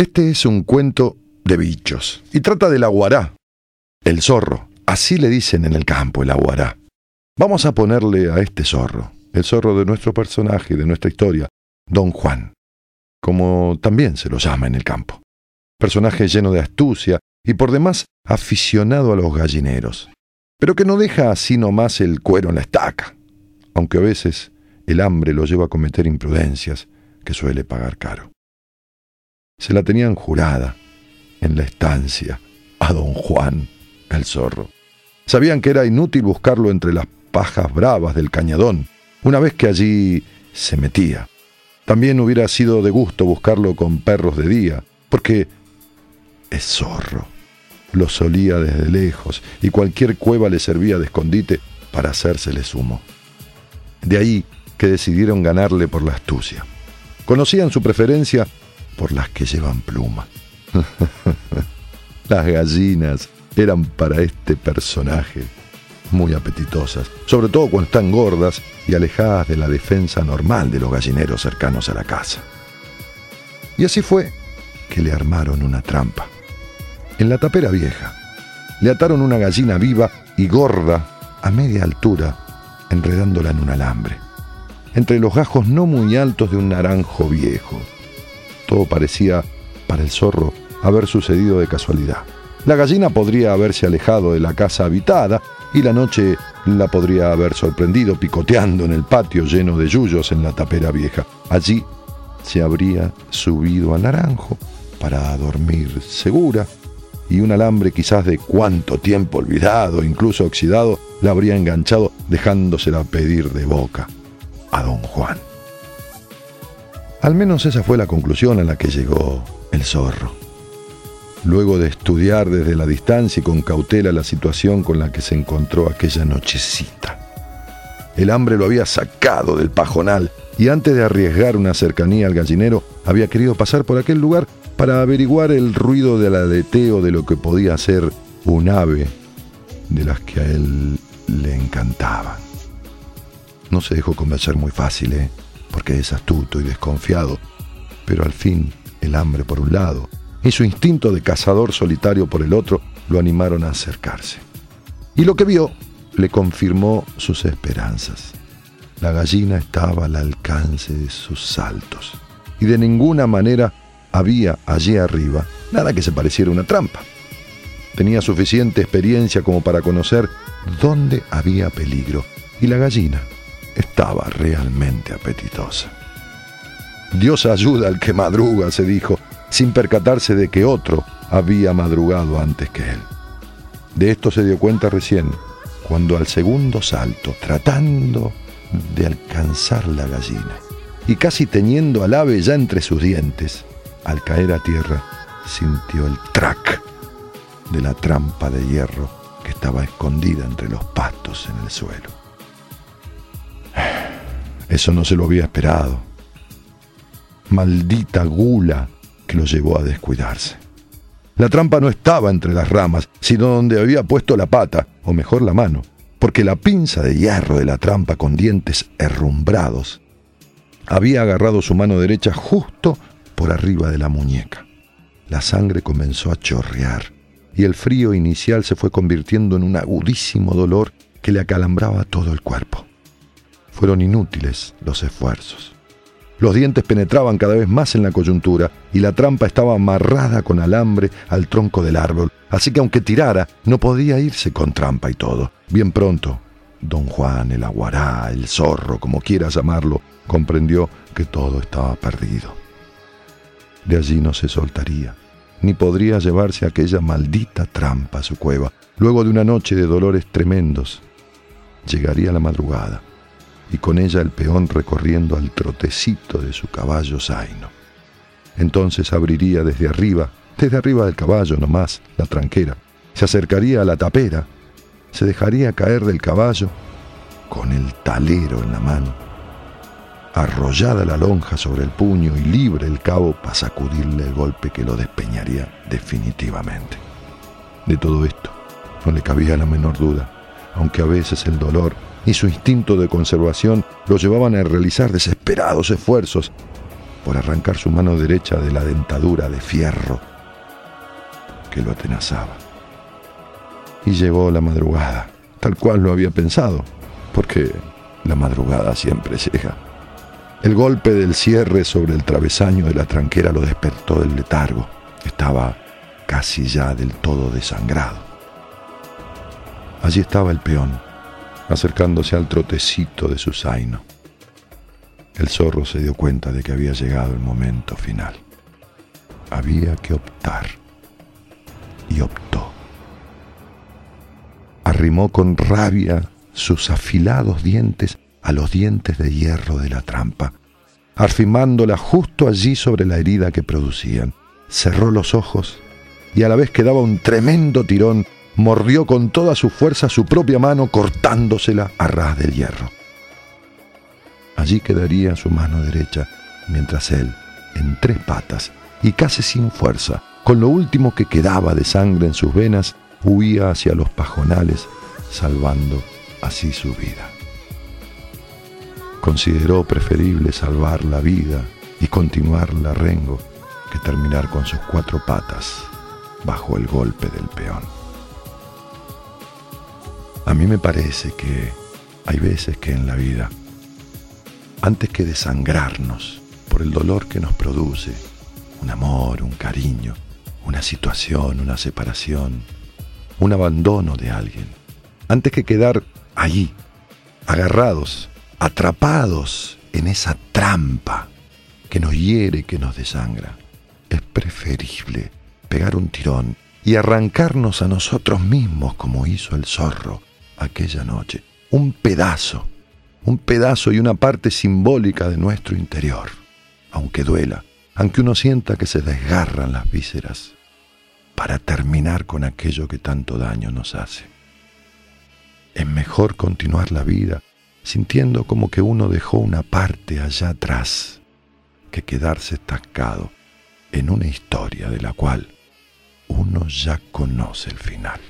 Este es un cuento de bichos y trata del aguará, el zorro. Así le dicen en el campo, el aguará. Vamos a ponerle a este zorro, el zorro de nuestro personaje, de nuestra historia, Don Juan, como también se lo llama en el campo. Personaje lleno de astucia y por demás aficionado a los gallineros, pero que no deja así nomás el cuero en la estaca, aunque a veces el hambre lo lleva a cometer imprudencias que suele pagar caro. Se la tenían jurada en la estancia a don Juan el zorro. Sabían que era inútil buscarlo entre las pajas bravas del cañadón, una vez que allí se metía. También hubiera sido de gusto buscarlo con perros de día, porque es zorro. Lo solía desde lejos y cualquier cueva le servía de escondite para hacérsele sumo. De ahí que decidieron ganarle por la astucia. Conocían su preferencia por las que llevan pluma. las gallinas eran para este personaje muy apetitosas, sobre todo cuando están gordas y alejadas de la defensa normal de los gallineros cercanos a la casa. Y así fue que le armaron una trampa. En la tapera vieja, le ataron una gallina viva y gorda a media altura, enredándola en un alambre, entre los gajos no muy altos de un naranjo viejo. Todo parecía, para el zorro, haber sucedido de casualidad. La gallina podría haberse alejado de la casa habitada y la noche la podría haber sorprendido picoteando en el patio lleno de yuyos en la tapera vieja. Allí se habría subido al naranjo para dormir segura y un alambre quizás de cuánto tiempo olvidado, incluso oxidado, la habría enganchado dejándosela pedir de boca a don Juan. Al menos esa fue la conclusión a la que llegó el zorro luego de estudiar desde la distancia y con cautela la situación con la que se encontró aquella nochecita. El hambre lo había sacado del pajonal y antes de arriesgar una cercanía al gallinero, había querido pasar por aquel lugar para averiguar el ruido del aleteo de lo que podía ser un ave de las que a él le encantaban. No se dejó convencer muy fácil, ¿eh? Porque es astuto y desconfiado, pero al fin el hambre por un lado y su instinto de cazador solitario por el otro lo animaron a acercarse. Y lo que vio le confirmó sus esperanzas. La gallina estaba al alcance de sus saltos y de ninguna manera había allí arriba nada que se pareciera una trampa. Tenía suficiente experiencia como para conocer dónde había peligro y la gallina estaba realmente apetitosa. Dios ayuda al que madruga, se dijo, sin percatarse de que otro había madrugado antes que él. De esto se dio cuenta recién, cuando al segundo salto, tratando de alcanzar la gallina, y casi teniendo al ave ya entre sus dientes, al caer a tierra, sintió el trac de la trampa de hierro que estaba escondida entre los pastos en el suelo. Eso no se lo había esperado. Maldita gula que lo llevó a descuidarse. La trampa no estaba entre las ramas, sino donde había puesto la pata, o mejor la mano, porque la pinza de hierro de la trampa con dientes herrumbrados había agarrado su mano derecha justo por arriba de la muñeca. La sangre comenzó a chorrear y el frío inicial se fue convirtiendo en un agudísimo dolor que le acalambraba todo el cuerpo. Fueron inútiles los esfuerzos. Los dientes penetraban cada vez más en la coyuntura y la trampa estaba amarrada con alambre al tronco del árbol, así que aunque tirara, no podía irse con trampa y todo. Bien pronto, don Juan, el aguará, el zorro, como quieras llamarlo, comprendió que todo estaba perdido. De allí no se soltaría, ni podría llevarse aquella maldita trampa a su cueva. Luego de una noche de dolores tremendos, llegaría la madrugada y con ella el peón recorriendo al trotecito de su caballo zaino. Entonces abriría desde arriba, desde arriba del caballo nomás, la tranquera, se acercaría a la tapera, se dejaría caer del caballo con el talero en la mano, arrollada la lonja sobre el puño y libre el cabo para sacudirle el golpe que lo despeñaría definitivamente. De todo esto no le cabía la menor duda, aunque a veces el dolor y su instinto de conservación lo llevaban a realizar desesperados esfuerzos por arrancar su mano derecha de la dentadura de fierro que lo atenazaba. Y llegó la madrugada, tal cual lo había pensado, porque la madrugada siempre llega. El golpe del cierre sobre el travesaño de la tranquera lo despertó del letargo. Estaba casi ya del todo desangrado. Allí estaba el peón, acercándose al trotecito de su zaino. El zorro se dio cuenta de que había llegado el momento final. Había que optar. Y optó. Arrimó con rabia sus afilados dientes a los dientes de hierro de la trampa, afirmándola justo allí sobre la herida que producían. Cerró los ojos y a la vez que daba un tremendo tirón, mordió con toda su fuerza su propia mano cortándosela a ras del hierro. Allí quedaría su mano derecha, mientras él, en tres patas y casi sin fuerza, con lo último que quedaba de sangre en sus venas, huía hacia los pajonales, salvando así su vida. Consideró preferible salvar la vida y continuar la rengo que terminar con sus cuatro patas bajo el golpe del peón. A mí me parece que hay veces que en la vida, antes que desangrarnos por el dolor que nos produce, un amor, un cariño, una situación, una separación, un abandono de alguien, antes que quedar allí, agarrados, atrapados en esa trampa que nos hiere, que nos desangra, es preferible pegar un tirón y arrancarnos a nosotros mismos como hizo el zorro aquella noche. Un pedazo, un pedazo y una parte simbólica de nuestro interior, aunque duela, aunque uno sienta que se desgarran las vísceras, para terminar con aquello que tanto daño nos hace. Es mejor continuar la vida sintiendo como que uno dejó una parte allá atrás que quedarse estancado en una historia de la cual uno ya conoce el final.